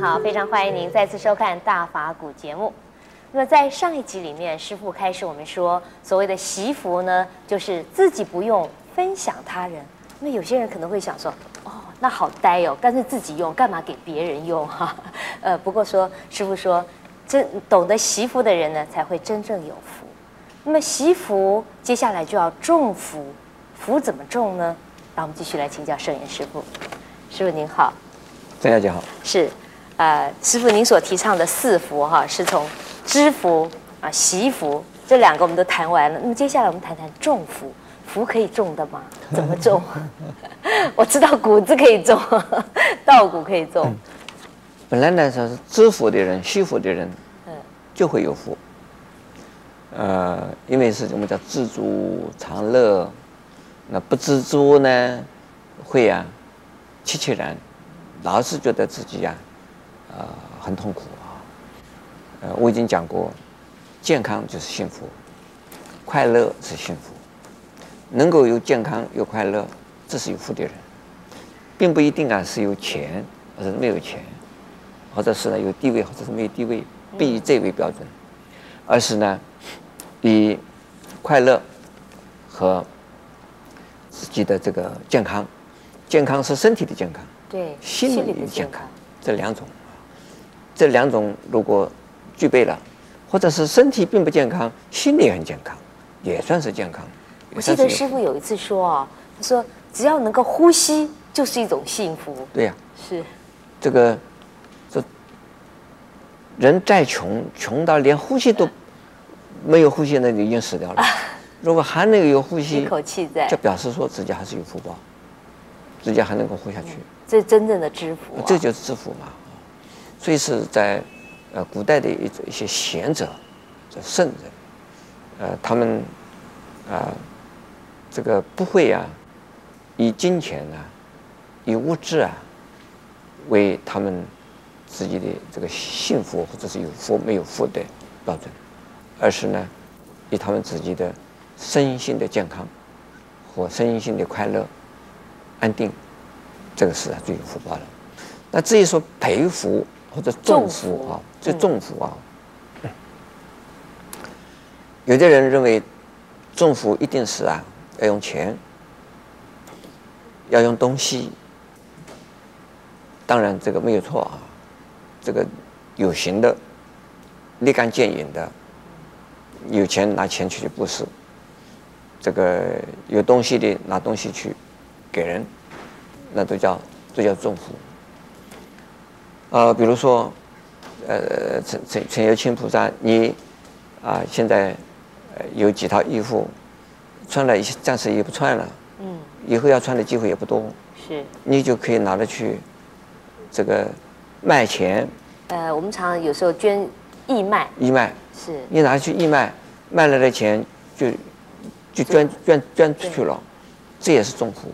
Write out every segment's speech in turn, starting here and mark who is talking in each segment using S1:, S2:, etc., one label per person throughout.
S1: 好，非常欢迎您再次收看《大法古》节目。那么在上一集里面，师傅开始我们说，所谓的习福呢，就是自己不用，分享他人。那么有些人可能会想说，哦，那好呆哦，干脆自己用，干嘛给别人用哈？呃，不过说师傅说，真懂得习福的人呢，才会真正有福。那么习福，接下来就要种福，福怎么种呢？那我们继续来请教圣严师傅。师傅您好，
S2: 郑小姐好。
S1: 是，呃，师傅您所提倡的四福哈，是从知福啊、惜福这两个我们都谈完了。那么接下来我们谈谈种福，福可以种的吗？怎么种？我知道谷子可以种，稻谷可以种。
S2: 本来呢，说是知福的人、惜福的人，嗯，就会有福。呃，因为是我们叫知足常乐，那不知足呢，会啊，戚戚然，老是觉得自己呀、啊，呃，很痛苦啊。呃，我已经讲过，健康就是幸福，快乐是幸福，能够有健康有快乐，这是有福的人，并不一定啊是有钱或者是没有钱，或者是呢有地位或者是没有地位，不以这为标准，而是呢。以快乐和自己的这个健康，健康是身体的健康，
S1: 对，
S2: 心理的健康，这两种，这两种如果具备了，或者是身体并不健康，心理很健康，也算是健康。
S1: 我记得师傅有一次说啊，他说只要能够呼吸就是一种幸福。
S2: 对呀，
S1: 是
S2: 这个，这人再穷，穷到连呼吸都。没有呼吸，那就已经死掉了。如果还能有呼吸，
S1: 一口气在，
S2: 就表示说自己还是有福报，自己还能够活下去。
S1: 这真正的知福，
S2: 这就是知福嘛。所以是在呃古代的一一些贤者、这圣人，呃，他们啊，这个不会啊，以金钱啊，以物质啊，为他们自己的这个幸福或者是有福没有福的标准。而是呢，以他们自己的身心的健康和身心的快乐、安定，这个是最有福报的。那至于说培福或者重福啊，这重福啊，有的人认为重福一定是啊要用钱，要用东西。当然这个没有错啊，这个有形的、立竿见影的。有钱拿钱去布施，这个有东西的拿东西去给人，那都叫都叫重福。呃，比如说，呃，陈陈陈有清菩萨，你啊、呃、现在有几套衣服，穿了一些，暂时也不穿了，嗯，以后要穿的机会也不多，
S1: 是，
S2: 你就可以拿着去这个卖钱。
S1: 呃，我们常常有时候捐义卖，
S2: 义卖。
S1: 是
S2: 你拿去义卖，卖了的钱就就捐捐捐出去了，这也是种福。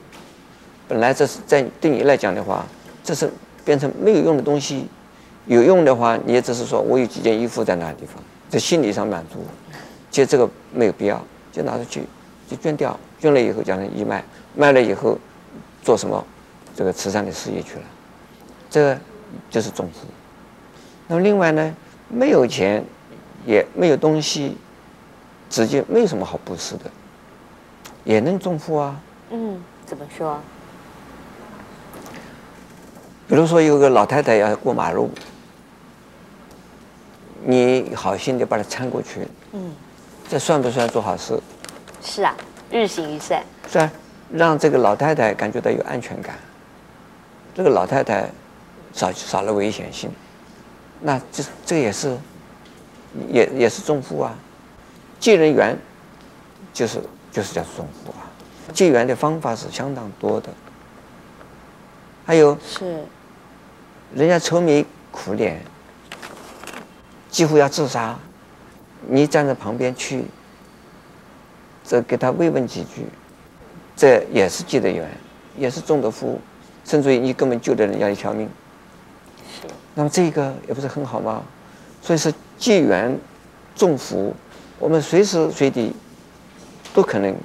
S2: 本来这是在对你来讲的话，这是变成没有用的东西，有用的话，你也只是说我有几件衣服在那个地方，在心理上满足。其实这个没有必要，就拿出去就捐掉，捐了以后将来义卖，卖了以后做什么这个慈善的事业去了，这个就是种子。那么另外呢，没有钱。也没有东西，直接没有什么好布施的，也能种福啊。
S1: 嗯，怎么说？
S2: 比如说有个老太太要过马路，你好心的把她搀过去，嗯，这算不算做好事？
S1: 是啊，日行一善。
S2: 是啊，让这个老太太感觉到有安全感，这个老太太少少了危险性，那这这也是。也也是重负啊，借人缘，就是就是叫重负啊。结缘的方法是相当多的，还有
S1: 是，
S2: 人家愁眉苦脸，几乎要自杀，你站在旁边去，这给他慰问几句，这也是结的缘，也是种的福，甚至于你根本救了人家一条命。那么这个也不是很好吗？所以是。结缘种福，我们随时随地都可能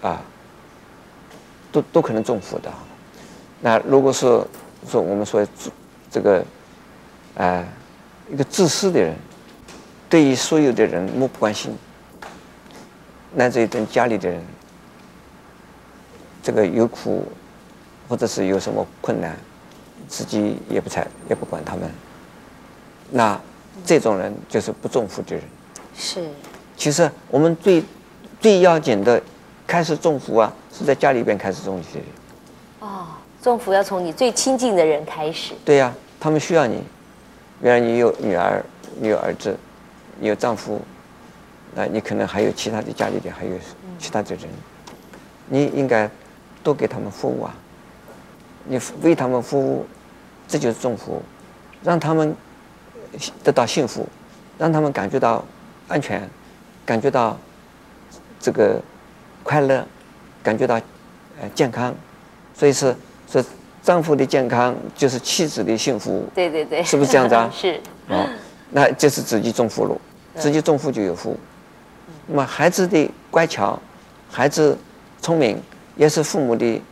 S2: 啊，都都可能种福的。那如果是说我们说这这个，呃，一个自私的人，对于所有的人漠不关心，乃至于对家里的人，这个有苦，或者是有什么困难，自己也不睬，也不管他们。那这种人就是不重福的人。
S1: 是。
S2: 其实我们最最要紧的，开始重福啊，是在家里边开始种福。
S1: 哦，种福要从你最亲近的人开始。
S2: 对呀、啊，他们需要你。原来你有女儿，你有儿子，你有丈夫，那你可能还有其他的家里的，还有其他的人，你应该多给他们服务啊。你为他们服务，这就是种福，让他们得到幸福，让他们感觉到安全。感觉到这个快乐，感觉到呃健康，所以是说丈夫的健康就是妻子的幸福。
S1: 对对对，
S2: 是不是这样子啊？
S1: 是。
S2: 哦，那就是自己种福了，自己种福就有福。那么孩子的乖巧，孩子聪明，也是父母的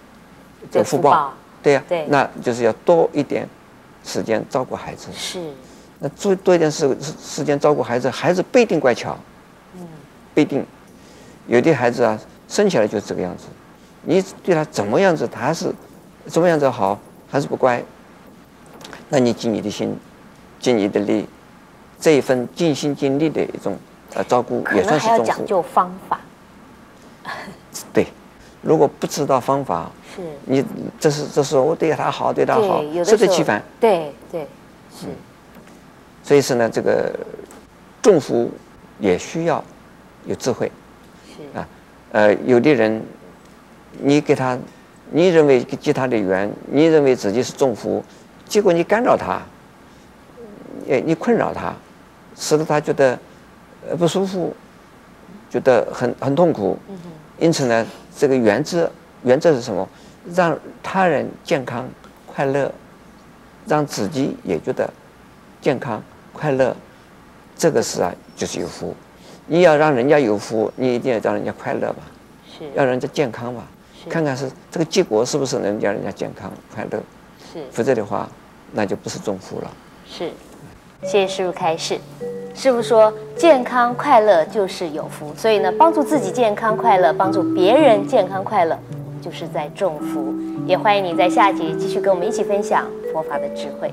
S2: 这个福报。对呀。对。那就是要多一点时间照顾孩子。
S1: 是。
S2: 那多多一点时时间照顾孩子，孩子不一定乖巧。嗯不一定，有的孩子啊，生下来就是这个样子。你对他怎么样子，他还是怎么样子好，还是不乖。那你尽你的心，尽你的力，这一份尽心尽力的一种呃照顾，也算是种福。
S1: 还要讲究方法。
S2: 对，如果不知道方法，
S1: 是
S2: 你这是这是我对他好，对他好，适得其反。
S1: 对对是、嗯。
S2: 所以说呢，这个重福也需要。有智慧，是啊，呃，有的人，你给他，你认为结他的缘，你认为自己是种福，结果你干扰他，哎，你困扰他，使得他觉得呃不舒服，觉得很很痛苦。因此呢，这个原则原则是什么？让他人健康快乐，让自己也觉得健康快乐，这个是啊，就是有福。你要让人家有福，你一定要让人家快乐吧，是，要让人家健康吧，是，看看是这个结果是不是能让人家健康快乐，是，否则的话，那就不是种福了。
S1: 是，谢谢师傅开示。师傅说，健康快乐就是有福，所以呢，帮助自己健康快乐，帮助别人健康快乐，就是在种福。也欢迎你在下集继续跟我们一起分享佛法的智慧。